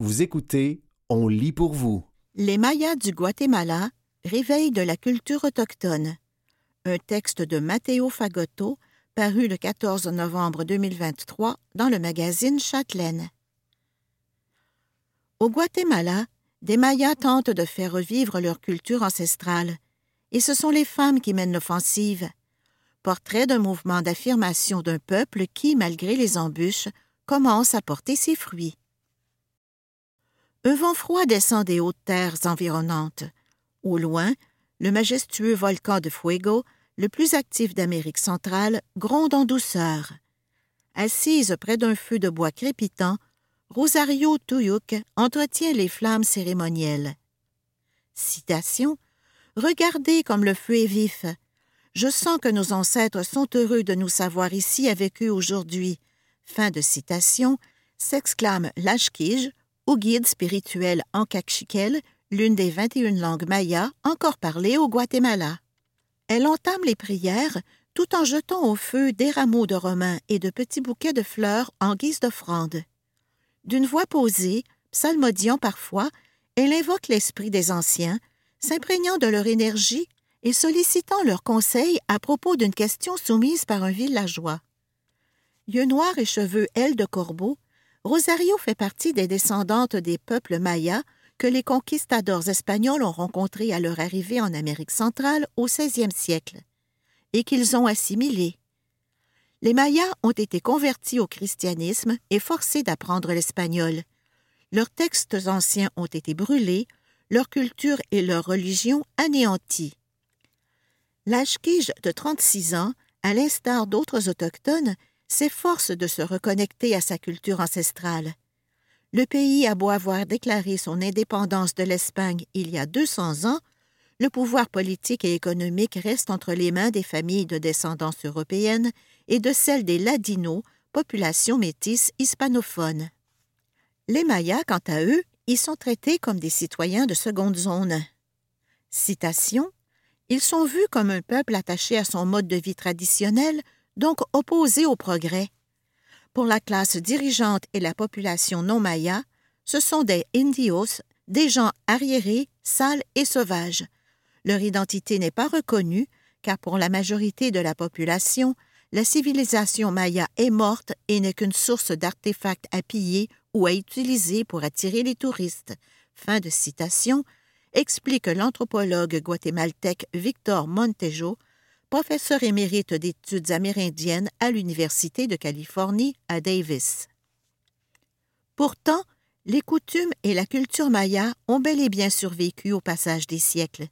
Vous écoutez On lit pour vous. Les Mayas du Guatemala, réveil de la culture autochtone. Un texte de Matteo Fagotto, paru le 14 novembre 2023 dans le magazine Châtelaine. Au Guatemala, des Mayas tentent de faire revivre leur culture ancestrale, et ce sont les femmes qui mènent l'offensive. Portrait d'un mouvement d'affirmation d'un peuple qui, malgré les embûches, commence à porter ses fruits. Un vent froid descend des hautes terres environnantes. Au loin, le majestueux volcan de Fuego, le plus actif d'Amérique centrale, gronde en douceur. Assise près d'un feu de bois crépitant, Rosario Tuyuk entretient les flammes cérémonielles. Citation Regardez comme le feu est vif. Je sens que nos ancêtres sont heureux de nous savoir ici avec eux aujourd'hui. Fin de citation, s'exclame Lashkij, ou guide spirituel en Cachiquel, l'une des 21 langues mayas encore parlées au Guatemala. Elle entame les prières tout en jetant au feu des rameaux de romains et de petits bouquets de fleurs en guise d'offrande. D'une voix posée, psalmodiant parfois, elle invoque l'esprit des anciens, s'imprégnant de leur énergie et sollicitant leurs conseils à propos d'une question soumise par un villageois. Yeux noirs et cheveux ailes de corbeau, Rosario fait partie des descendantes des peuples mayas que les conquistadors espagnols ont rencontrés à leur arrivée en Amérique centrale au XVIe siècle, et qu'ils ont assimilés. Les Mayas ont été convertis au christianisme et forcés d'apprendre l'espagnol. Leurs textes anciens ont été brûlés, leur culture et leur religion anéanties. L'Ashkij de 36 ans, à l'instar d'autres autochtones, s'efforce de se reconnecter à sa culture ancestrale. Le pays a beau avoir déclaré son indépendance de l'Espagne il y a 200 ans, le pouvoir politique et économique reste entre les mains des familles de descendance européenne et de celles des Ladinos, population métisse hispanophone. Les Mayas, quant à eux, y sont traités comme des citoyens de seconde zone. Citation Ils sont vus comme un peuple attaché à son mode de vie traditionnel, donc opposé au progrès. Pour la classe dirigeante et la population non maya, ce sont des indios, des gens arriérés, sales et sauvages. Leur identité n'est pas reconnue, car pour la majorité de la population, la civilisation maya est morte et n'est qu'une source d'artefacts à piller ou à utiliser pour attirer les touristes. Fin de citation, explique l'anthropologue guatémaltèque Victor Montejo professeur émérite d'études amérindiennes à l'Université de Californie à Davis. Pourtant, les coutumes et la culture maya ont bel et bien survécu au passage des siècles.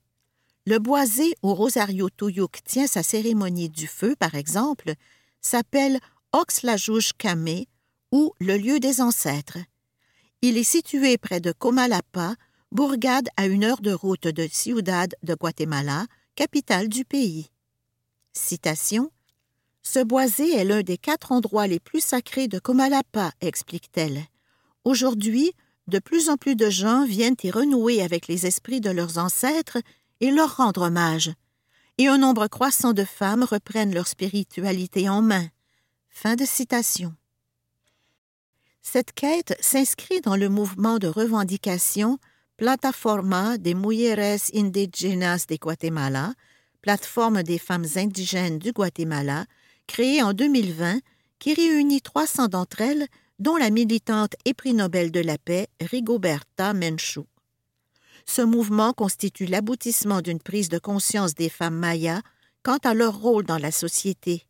Le boisé où Rosario Tuyuk tient sa cérémonie du feu, par exemple, s'appelle Oxlajouj Kame ou le lieu des ancêtres. Il est situé près de Comalapa, bourgade à une heure de route de Ciudad de Guatemala, capitale du pays. Citation Ce boisé est l'un des quatre endroits les plus sacrés de Comalapa, explique-t-elle. Aujourd'hui, de plus en plus de gens viennent y renouer avec les esprits de leurs ancêtres et leur rendre hommage. Et un nombre croissant de femmes reprennent leur spiritualité en main. Fin de citation. Cette quête s'inscrit dans le mouvement de revendication Plataforma de Mujeres Indigenas de Guatemala, plateforme des femmes indigènes du Guatemala, créée en 2020, qui réunit 300 d'entre elles, dont la militante et prix Nobel de la paix Rigoberta Menchú. Ce mouvement constitue l'aboutissement d'une prise de conscience des femmes mayas quant à leur rôle dans la société.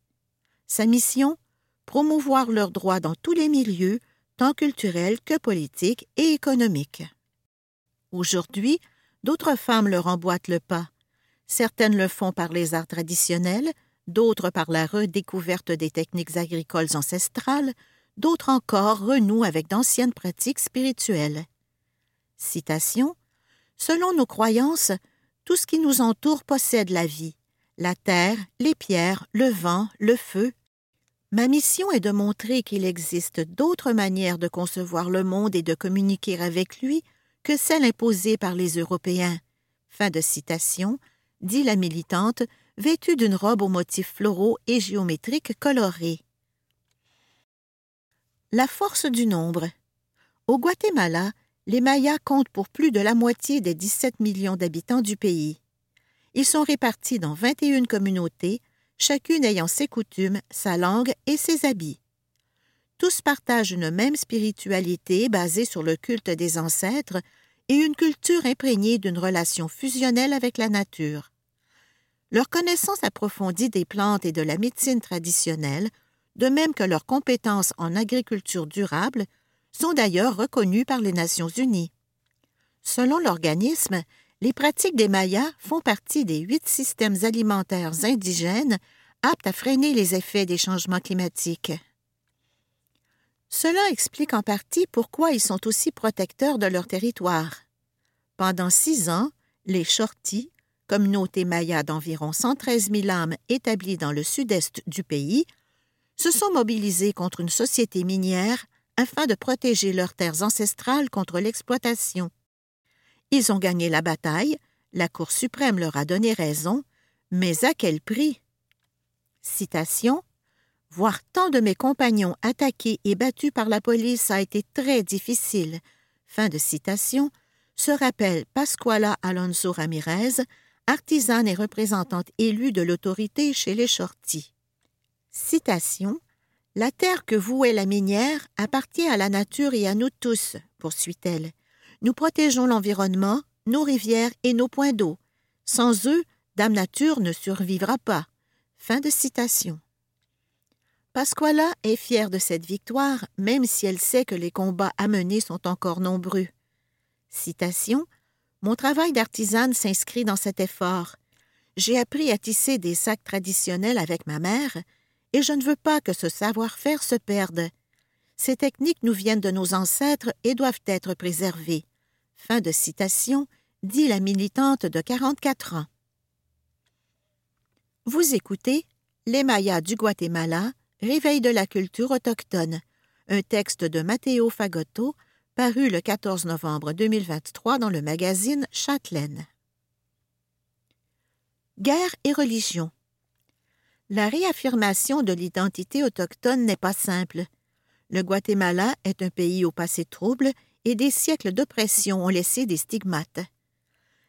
Sa mission? Promouvoir leurs droits dans tous les milieux, tant culturels que politiques et économiques. Aujourd'hui, d'autres femmes leur emboîtent le pas. Certaines le font par les arts traditionnels, d'autres par la redécouverte des techniques agricoles ancestrales, d'autres encore renouent avec d'anciennes pratiques spirituelles. Citation Selon nos croyances, tout ce qui nous entoure possède la vie la terre, les pierres, le vent, le feu. Ma mission est de montrer qu'il existe d'autres manières de concevoir le monde et de communiquer avec lui que celles imposées par les Européens. Fin de citation dit la militante, vêtue d'une robe aux motifs floraux et géométriques colorés. La force du nombre. Au Guatemala, Les Mayas comptent pour plus de la moitié des 17 millions d'habitants du pays. Ils sont répartis dans 21 communautés, chacune ayant ses coutumes, sa langue et ses habits. Tous partagent une même spiritualité basée sur le culte des ancêtres et une culture imprégnée d'une relation fusionnelle avec la nature. Leur connaissance approfondie des plantes et de la médecine traditionnelle, de même que leurs compétences en agriculture durable, sont d'ailleurs reconnues par les Nations unies. Selon l'organisme, les pratiques des Mayas font partie des huit systèmes alimentaires indigènes aptes à freiner les effets des changements climatiques. Cela explique en partie pourquoi ils sont aussi protecteurs de leur territoire. Pendant six ans, les Shortis, communauté maya d'environ 113 000 âmes établie dans le sud-est du pays, se sont mobilisés contre une société minière afin de protéger leurs terres ancestrales contre l'exploitation. Ils ont gagné la bataille, la Cour suprême leur a donné raison, mais à quel prix? Citation Voir tant de mes compagnons attaqués et battus par la police a été très difficile. Fin de citation se rappelle Pascuala Alonso Ramirez, artisane et représentante élue de l'autorité chez les Shortis. Citation La terre que vouait la minière appartient à la nature et à nous tous, poursuit-elle. Nous protégeons l'environnement, nos rivières et nos points d'eau. Sans eux, Dame Nature ne survivra pas. Fin de citation. Pasquala est fière de cette victoire, même si elle sait que les combats à mener sont encore nombreux. Citation mon travail d'artisane s'inscrit dans cet effort. J'ai appris à tisser des sacs traditionnels avec ma mère, et je ne veux pas que ce savoir-faire se perde. Ces techniques nous viennent de nos ancêtres et doivent être préservées. Fin de citation, dit la militante de 44 ans. Vous écoutez Les Mayas du Guatemala, Réveil de la culture autochtone, un texte de Matteo Fagotto, paru le 14 novembre 2023 dans le magazine Châtelaine. Guerre et religion. La réaffirmation de l'identité autochtone n'est pas simple. Le Guatemala est un pays au passé trouble et des siècles d'oppression ont laissé des stigmates.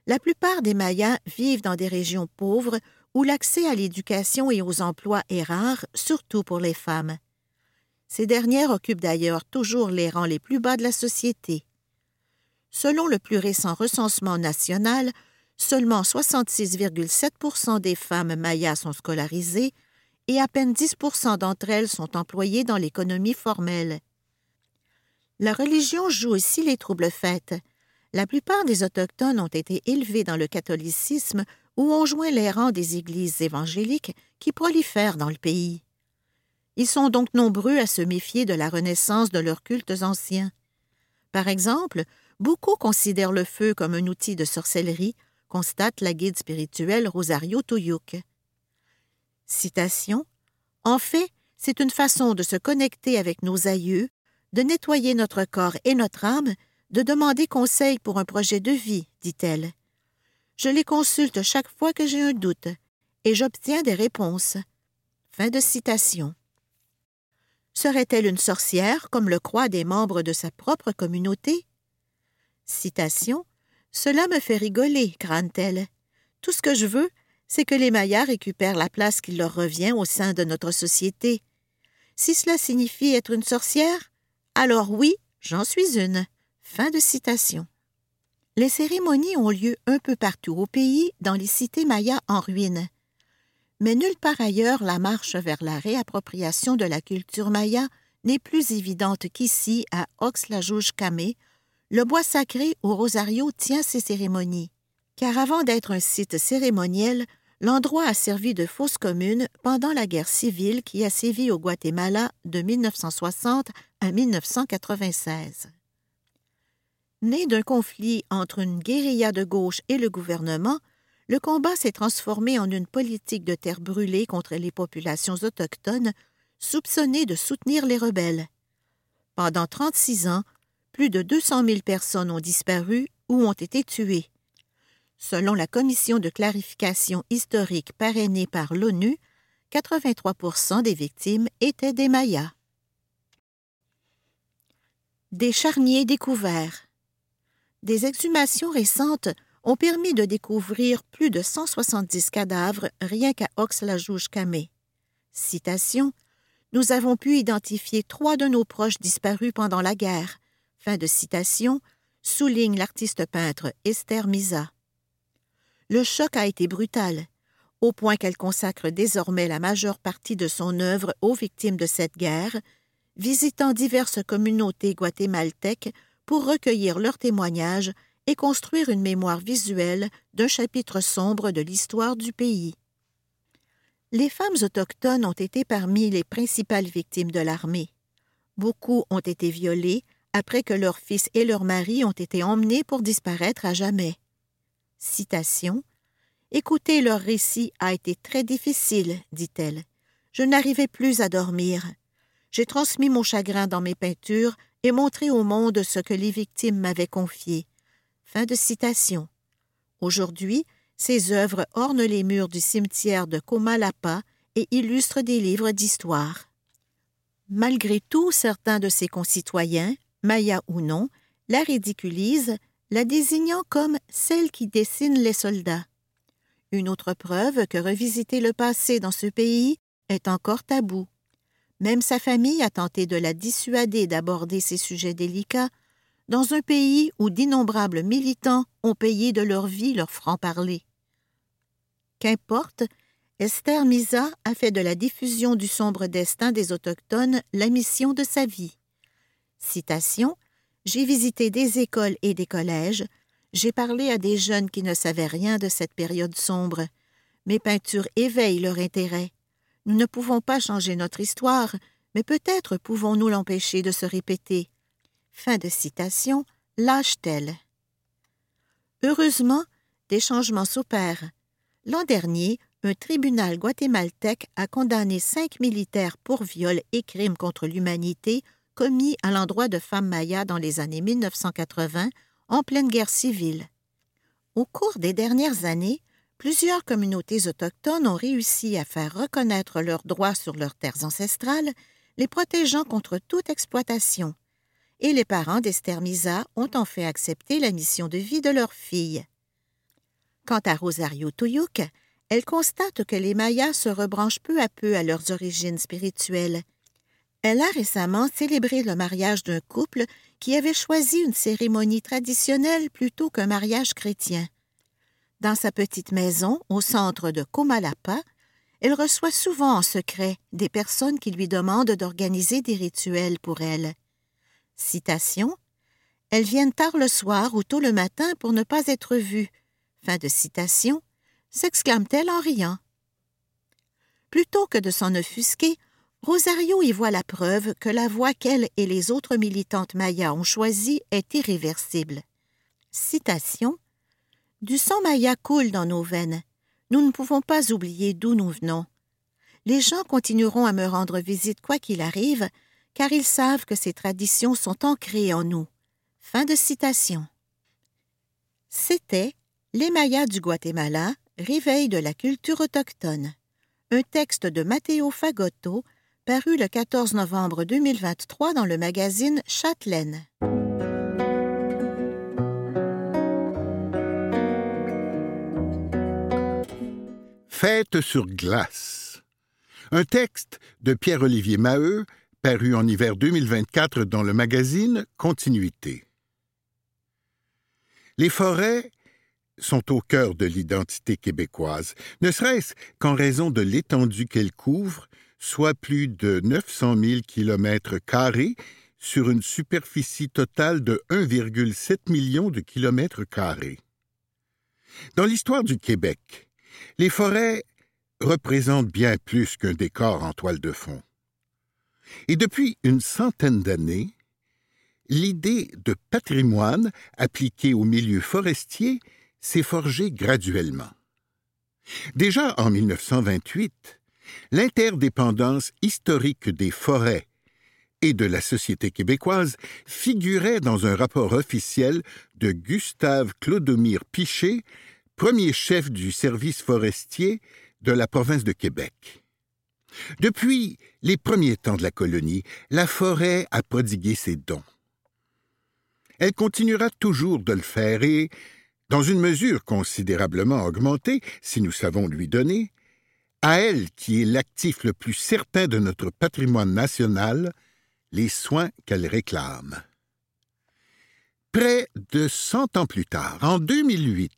La plupart des Mayas vivent dans des régions pauvres où l'accès à l'éducation et aux emplois est rare, surtout pour les femmes. Ces dernières occupent d'ailleurs toujours les rangs les plus bas de la société. Selon le plus récent recensement national, seulement 66,7% des femmes mayas sont scolarisées et à peine 10% d'entre elles sont employées dans l'économie formelle. La religion joue aussi les troubles faits. La plupart des Autochtones ont été élevés dans le catholicisme ou ont joint les rangs des églises évangéliques qui prolifèrent dans le pays. Ils sont donc nombreux à se méfier de la renaissance de leurs cultes anciens. Par exemple, beaucoup considèrent le feu comme un outil de sorcellerie, constate la guide spirituelle Rosario Tuyuk. Citation En fait, c'est une façon de se connecter avec nos aïeux, de nettoyer notre corps et notre âme, de demander conseil pour un projet de vie, dit-elle. Je les consulte chaque fois que j'ai un doute, et j'obtiens des réponses. Fin de citation. Serait-elle une sorcière, comme le croient des membres de sa propre communauté? Citation. Cela me fait rigoler, crâne-t-elle. Tout ce que je veux, c'est que les Mayas récupèrent la place qui leur revient au sein de notre société. Si cela signifie être une sorcière, alors oui, j'en suis une. Fin de citation. Les cérémonies ont lieu un peu partout au pays, dans les cités mayas en ruine mais nulle part ailleurs la marche vers la réappropriation de la culture maya n'est plus évidente qu'ici, à Oxlajuj-Camé, le bois sacré où Rosario tient ses cérémonies. Car avant d'être un site cérémoniel, l'endroit a servi de fosse commune pendant la guerre civile qui a sévi au Guatemala de 1960 à 1996. Né d'un conflit entre une guérilla de gauche et le gouvernement, le combat s'est transformé en une politique de terre brûlée contre les populations autochtones soupçonnées de soutenir les rebelles. Pendant 36 ans, plus de 200 000 personnes ont disparu ou ont été tuées. Selon la Commission de clarification historique parrainée par l'ONU, 83% des victimes étaient des Mayas. Des charniers découverts. Des exhumations récentes ont permis de découvrir plus de 170 cadavres rien qu'à Ox-la-Jouge-Camé. Citation Nous avons pu identifier trois de nos proches disparus pendant la guerre. Fin de citation, souligne l'artiste peintre Esther Misa. Le choc a été brutal, au point qu'elle consacre désormais la majeure partie de son œuvre aux victimes de cette guerre, visitant diverses communautés guatémaltèques pour recueillir leurs témoignages et construire une mémoire visuelle d'un chapitre sombre de l'histoire du pays. Les femmes autochtones ont été parmi les principales victimes de l'armée. Beaucoup ont été violées après que leurs fils et leurs maris ont été emmenés pour disparaître à jamais. Citation Écouter leur récit a été très difficile, dit-elle. Je n'arrivais plus à dormir. J'ai transmis mon chagrin dans mes peintures et montré au monde ce que les victimes m'avaient confié. Fin de citation. Aujourd'hui, ces œuvres ornent les murs du cimetière de Comalapa et illustrent des livres d'histoire. Malgré tout, certains de ses concitoyens, Maya ou non, la ridiculisent, la désignant comme celle qui dessine les soldats. Une autre preuve que revisiter le passé dans ce pays est encore tabou. Même sa famille a tenté de la dissuader d'aborder ces sujets délicats dans un pays où d'innombrables militants ont payé de leur vie leur franc-parler. Qu'importe, Esther Misa a fait de la diffusion du sombre destin des Autochtones la mission de sa vie. Citation J'ai visité des écoles et des collèges, j'ai parlé à des jeunes qui ne savaient rien de cette période sombre. Mes peintures éveillent leur intérêt. Nous ne pouvons pas changer notre histoire, mais peut-être pouvons-nous l'empêcher de se répéter. Fin de citation. Lâche-t-elle. Heureusement, des changements s'opèrent. L'an dernier, un tribunal guatémaltèque a condamné cinq militaires pour viol et crimes contre l'humanité commis à l'endroit de femmes mayas dans les années 1980, en pleine guerre civile. Au cours des dernières années, plusieurs communautés autochtones ont réussi à faire reconnaître leurs droits sur leurs terres ancestrales, les protégeant contre toute exploitation. Et les parents d'Esther Misa ont en fait accepté la mission de vie de leur fille. Quant à Rosario Tuyuk, elle constate que les Mayas se rebranchent peu à peu à leurs origines spirituelles. Elle a récemment célébré le mariage d'un couple qui avait choisi une cérémonie traditionnelle plutôt qu'un mariage chrétien. Dans sa petite maison, au centre de Comalapa, elle reçoit souvent en secret des personnes qui lui demandent d'organiser des rituels pour elle. Citation Elles viennent tard le soir ou tôt le matin pour ne pas être vues. Fin de citation, s'exclame-t-elle en riant. Plutôt que de s'en offusquer, Rosario y voit la preuve que la voie qu'elle et les autres militantes mayas ont choisie est irréversible. Citation du sang maya coule dans nos veines. Nous ne pouvons pas oublier d'où nous venons. Les gens continueront à me rendre visite quoi qu'il arrive, car ils savent que ces traditions sont ancrées en nous. Fin de citation. C'était Les Mayas du Guatemala, réveil de la culture autochtone. Un texte de Matteo Fagotto, paru le 14 novembre 2023 dans le magazine Châtelaine. Fête sur glace. Un texte de Pierre-Olivier Maheu, paru en hiver 2024 dans le magazine Continuité. Les forêts sont au cœur de l'identité québécoise, ne serait-ce qu'en raison de l'étendue qu'elles couvrent, soit plus de 900 000 kilomètres carrés sur une superficie totale de 1,7 million de kilomètres. Dans l'histoire du Québec, les forêts représentent bien plus qu'un décor en toile de fond. Et depuis une centaine d'années, l'idée de patrimoine appliquée au milieu forestier s'est forgée graduellement. Déjà en 1928, l'interdépendance historique des forêts et de la société québécoise figurait dans un rapport officiel de Gustave Clodomir Pichet premier chef du service forestier de la province de Québec. Depuis les premiers temps de la colonie, la forêt a prodigué ses dons. Elle continuera toujours de le faire et, dans une mesure considérablement augmentée, si nous savons lui donner, à elle qui est l'actif le plus certain de notre patrimoine national, les soins qu'elle réclame. Près de cent ans plus tard, en 2008,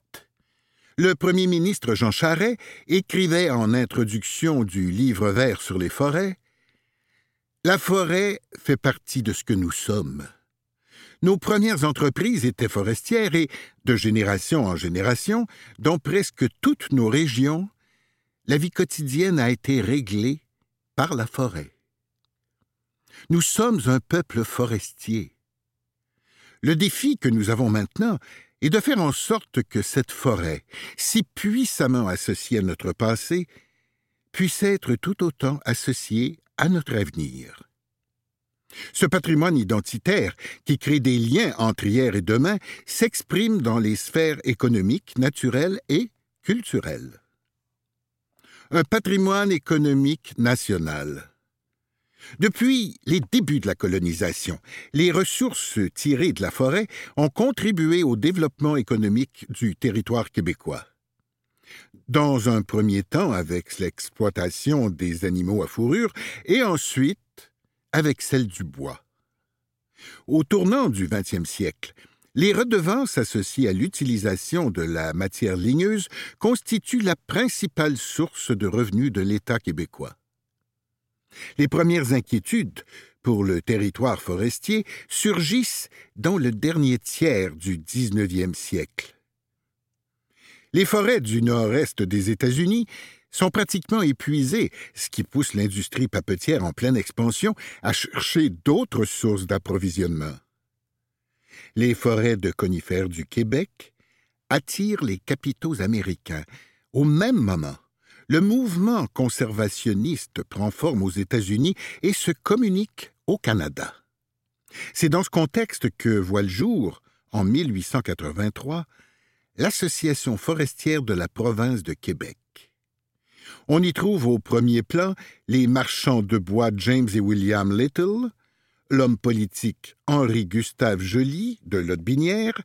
le premier ministre Jean Charest écrivait en introduction du livre vert sur les forêts La forêt fait partie de ce que nous sommes. Nos premières entreprises étaient forestières et, de génération en génération, dans presque toutes nos régions, la vie quotidienne a été réglée par la forêt. Nous sommes un peuple forestier. Le défi que nous avons maintenant est de faire en sorte que cette forêt, si puissamment associée à notre passé, puisse être tout autant associée à notre avenir. Ce patrimoine identitaire, qui crée des liens entre hier et demain, s'exprime dans les sphères économiques, naturelles et culturelles. Un patrimoine économique national. Depuis les débuts de la colonisation, les ressources tirées de la forêt ont contribué au développement économique du territoire québécois. Dans un premier temps avec l'exploitation des animaux à fourrure et ensuite avec celle du bois. Au tournant du XXe siècle, les redevances associées à l'utilisation de la matière ligneuse constituent la principale source de revenus de l'État québécois. Les premières inquiétudes pour le territoire forestier surgissent dans le dernier tiers du XIXe siècle. Les forêts du nord-est des États-Unis sont pratiquement épuisées, ce qui pousse l'industrie papetière en pleine expansion à chercher d'autres sources d'approvisionnement. Les forêts de conifères du Québec attirent les capitaux américains. Au même moment, le mouvement conservationniste prend forme aux États-Unis et se communique au Canada. C'est dans ce contexte que voit le jour, en 1883, l'Association forestière de la province de Québec. On y trouve au premier plan les marchands de bois James et William Little, l'homme politique Henri Gustave Joly de Lotbinière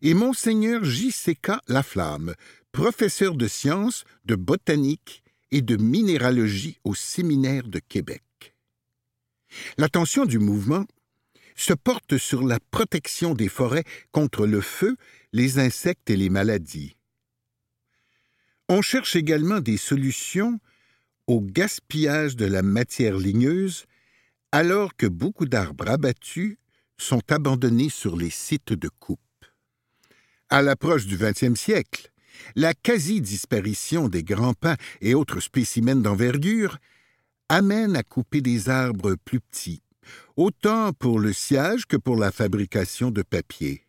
et Monseigneur J.C.K. Laflamme, professeur de sciences, de botanique et de minéralogie au séminaire de Québec. L'attention du mouvement se porte sur la protection des forêts contre le feu, les insectes et les maladies. On cherche également des solutions au gaspillage de la matière ligneuse alors que beaucoup d'arbres abattus sont abandonnés sur les sites de coupe. À l'approche du XXe siècle, la quasi-disparition des grands pins et autres spécimens d'envergure amène à couper des arbres plus petits, autant pour le sciage que pour la fabrication de papier.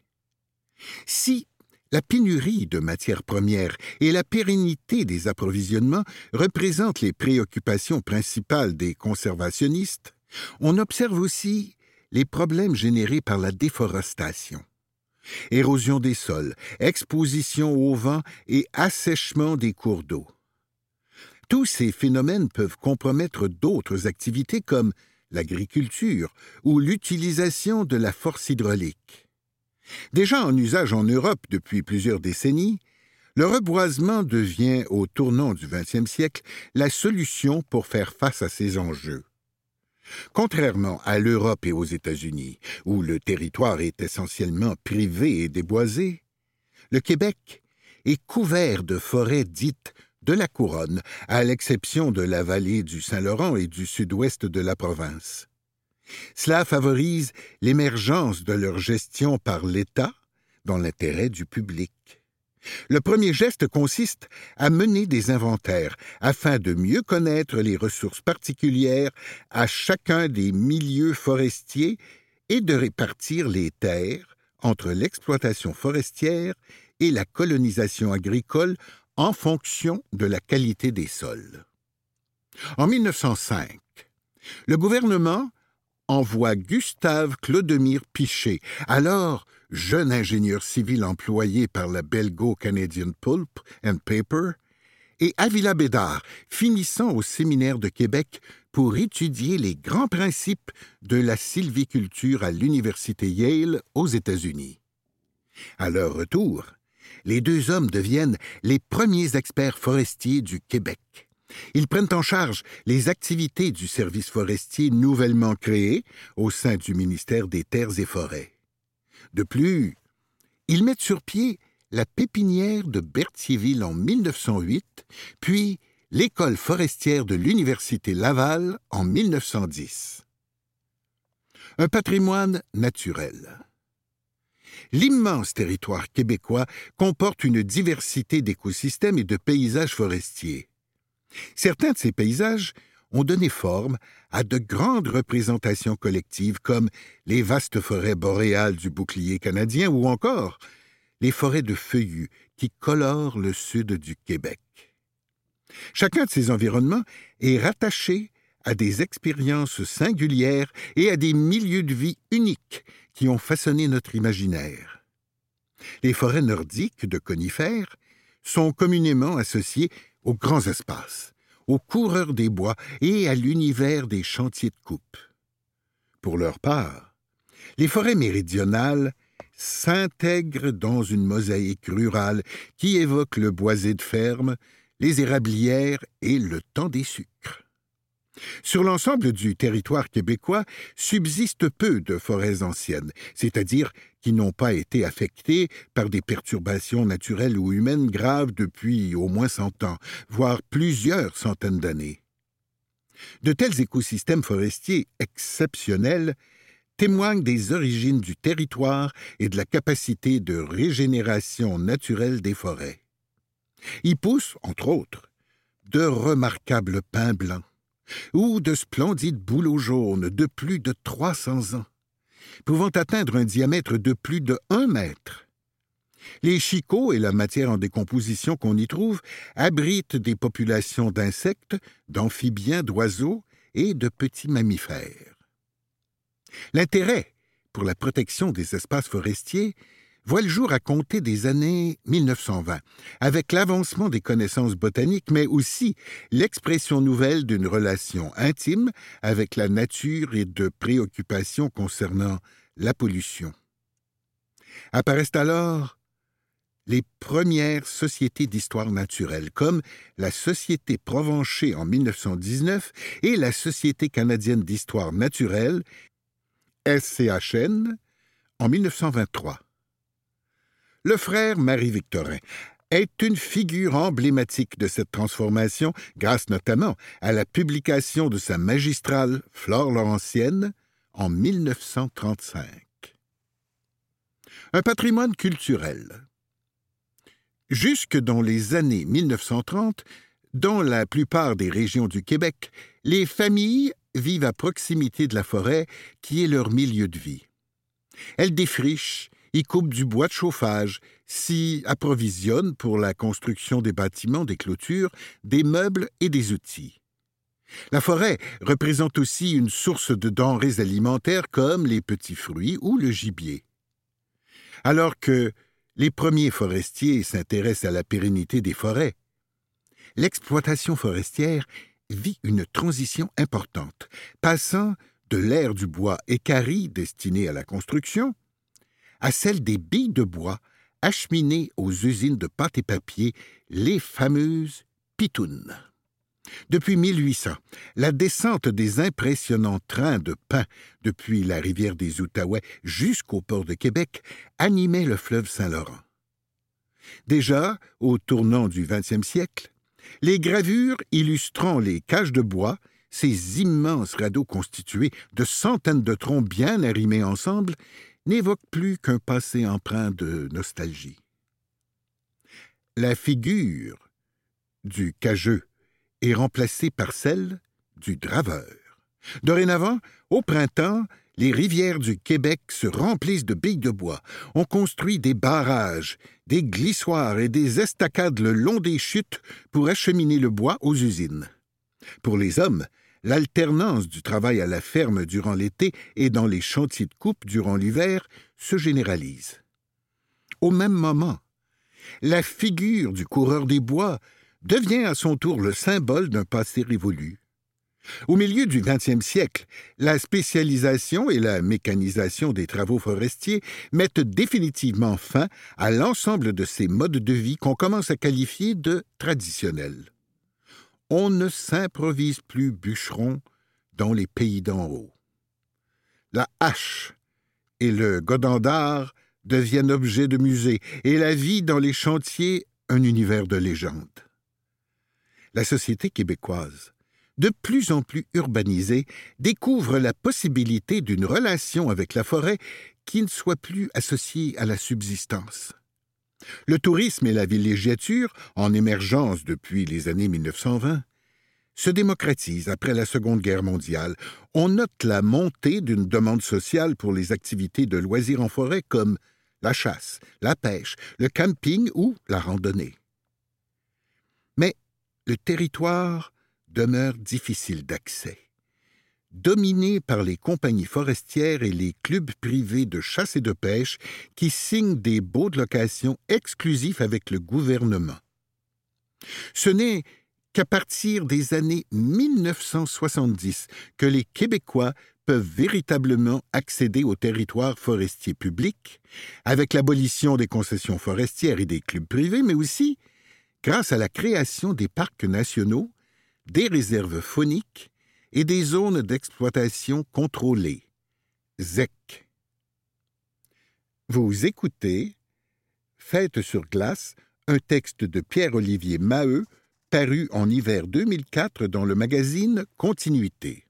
Si la pénurie de matières premières et la pérennité des approvisionnements représentent les préoccupations principales des conservationnistes. On observe aussi les problèmes générés par la déforestation. Érosion des sols, exposition au vent et assèchement des cours d'eau. Tous ces phénomènes peuvent compromettre d'autres activités comme l'agriculture ou l'utilisation de la force hydraulique. Déjà en usage en Europe depuis plusieurs décennies, le reboisement devient, au tournant du XXe siècle, la solution pour faire face à ces enjeux. Contrairement à l'Europe et aux États-Unis, où le territoire est essentiellement privé et déboisé, le Québec est couvert de forêts dites de la couronne, à l'exception de la vallée du Saint-Laurent et du sud-ouest de la province. Cela favorise l'émergence de leur gestion par l'État dans l'intérêt du public. Le premier geste consiste à mener des inventaires afin de mieux connaître les ressources particulières à chacun des milieux forestiers et de répartir les terres entre l'exploitation forestière et la colonisation agricole en fonction de la qualité des sols. En 1905, le gouvernement envoie Gustave Clodomir Pichet, alors jeune ingénieur civil employé par la Belgo-Canadian Pulp and Paper, et Avila Bédard, finissant au séminaire de Québec pour étudier les grands principes de la sylviculture à l'Université Yale aux États-Unis. À leur retour, les deux hommes deviennent les premiers experts forestiers du Québec. Ils prennent en charge les activités du service forestier nouvellement créé au sein du ministère des Terres et Forêts. De plus, ils mettent sur pied la pépinière de Berthierville en 1908, puis l'école forestière de l'Université Laval en 1910. Un patrimoine naturel. L'immense territoire québécois comporte une diversité d'écosystèmes et de paysages forestiers. Certains de ces paysages ont donné forme à de grandes représentations collectives comme les vastes forêts boréales du bouclier canadien ou encore les forêts de feuillus qui colorent le sud du Québec. Chacun de ces environnements est rattaché à des expériences singulières et à des milieux de vie uniques qui ont façonné notre imaginaire. Les forêts nordiques de conifères sont communément associées aux grands espaces, aux coureurs des bois et à l'univers des chantiers de coupe. Pour leur part, les forêts méridionales s'intègrent dans une mosaïque rurale qui évoque le boisé de ferme, les érablières et le temps des sucres. Sur l'ensemble du territoire québécois subsistent peu de forêts anciennes, c'est-à-dire qui n'ont pas été affectées par des perturbations naturelles ou humaines graves depuis au moins cent ans, voire plusieurs centaines d'années. De tels écosystèmes forestiers exceptionnels témoignent des origines du territoire et de la capacité de régénération naturelle des forêts. Y poussent, entre autres, de remarquables pins blancs ou de splendides bouleaux jaunes de plus de 300 ans, pouvant atteindre un diamètre de plus de 1 mètre. Les chicots et la matière en décomposition qu'on y trouve abritent des populations d'insectes, d'amphibiens, d'oiseaux et de petits mammifères. L'intérêt pour la protection des espaces forestiers voit le jour à compter des années 1920, avec l'avancement des connaissances botaniques, mais aussi l'expression nouvelle d'une relation intime avec la nature et de préoccupations concernant la pollution. Apparaissent alors les premières sociétés d'histoire naturelle, comme la Société Provencher en 1919 et la Société canadienne d'histoire naturelle, SCHN, en 1923 le frère Marie-Victorin est une figure emblématique de cette transformation grâce notamment à la publication de sa magistrale Flore Laurentienne en 1935. Un patrimoine culturel. Jusque dans les années 1930, dans la plupart des régions du Québec, les familles vivent à proximité de la forêt qui est leur milieu de vie. Elles défrichent, y coupe du bois de chauffage, s'y approvisionne pour la construction des bâtiments, des clôtures, des meubles et des outils. La forêt représente aussi une source de denrées alimentaires comme les petits fruits ou le gibier. Alors que les premiers forestiers s'intéressent à la pérennité des forêts, l'exploitation forestière vit une transition importante, passant de l'ère du bois écari destiné à la construction à celle des billes de bois acheminées aux usines de pâte et papier, les fameuses pitounes. Depuis 1800, la descente des impressionnants trains de pain depuis la rivière des Outaouais jusqu'au port de Québec animait le fleuve Saint-Laurent. Déjà, au tournant du XXe siècle, les gravures illustrant les cages de bois, ces immenses radeaux constitués de centaines de troncs bien arrimés ensemble, n'évoque plus qu'un passé empreint de nostalgie. La figure du cageux est remplacée par celle du draveur. Dorénavant, au printemps, les rivières du Québec se remplissent de billes de bois. On construit des barrages, des glissoires et des estacades le long des chutes pour acheminer le bois aux usines. Pour les hommes, l'alternance du travail à la ferme durant l'été et dans les chantiers de coupe durant l'hiver se généralise. Au même moment, la figure du coureur des bois devient à son tour le symbole d'un passé révolu. Au milieu du XXe siècle, la spécialisation et la mécanisation des travaux forestiers mettent définitivement fin à l'ensemble de ces modes de vie qu'on commence à qualifier de traditionnels. On ne s'improvise plus bûcheron dans les pays d'en haut. La hache et le godendard deviennent objets de musée et la vie dans les chantiers un univers de légende. La société québécoise de plus en plus urbanisée, découvre la possibilité d'une relation avec la forêt qui ne soit plus associée à la subsistance. Le tourisme et la villégiature, en émergence depuis les années 1920, se démocratisent après la Seconde Guerre mondiale. On note la montée d'une demande sociale pour les activités de loisirs en forêt comme la chasse, la pêche, le camping ou la randonnée. Mais le territoire demeure difficile d'accès. Dominé par les compagnies forestières et les clubs privés de chasse et de pêche qui signent des baux de location exclusifs avec le gouvernement. Ce n'est qu'à partir des années 1970 que les Québécois peuvent véritablement accéder au territoire forestier public, avec l'abolition des concessions forestières et des clubs privés, mais aussi grâce à la création des parcs nationaux des réserves phoniques et des zones d'exploitation contrôlées, ZEC. Vous écoutez Fête sur glace, un texte de Pierre-Olivier Maheu, paru en hiver 2004 dans le magazine Continuité.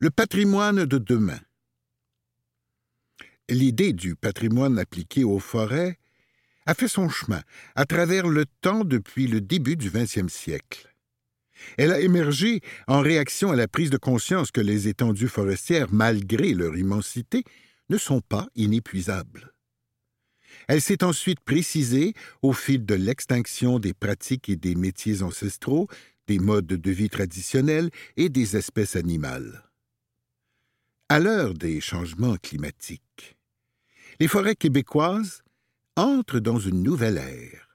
Le patrimoine de demain. L'idée du patrimoine appliqué aux forêts a fait son chemin à travers le temps depuis le début du XXe siècle. Elle a émergé en réaction à la prise de conscience que les étendues forestières, malgré leur immensité, ne sont pas inépuisables. Elle s'est ensuite précisée au fil de l'extinction des pratiques et des métiers ancestraux, des modes de vie traditionnels et des espèces animales. À l'heure des changements climatiques, les forêts québécoises entrent dans une nouvelle ère.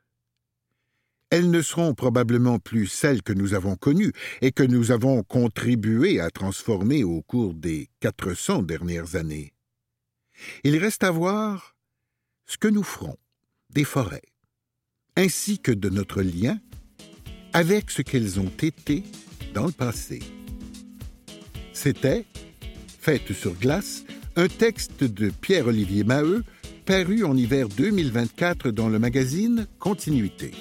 Elles ne seront probablement plus celles que nous avons connues et que nous avons contribué à transformer au cours des 400 dernières années. Il reste à voir ce que nous ferons des forêts, ainsi que de notre lien avec ce qu'elles ont été dans le passé. C'était Fête sur glace, un texte de Pierre-Olivier Maheu paru en hiver 2024 dans le magazine Continuité.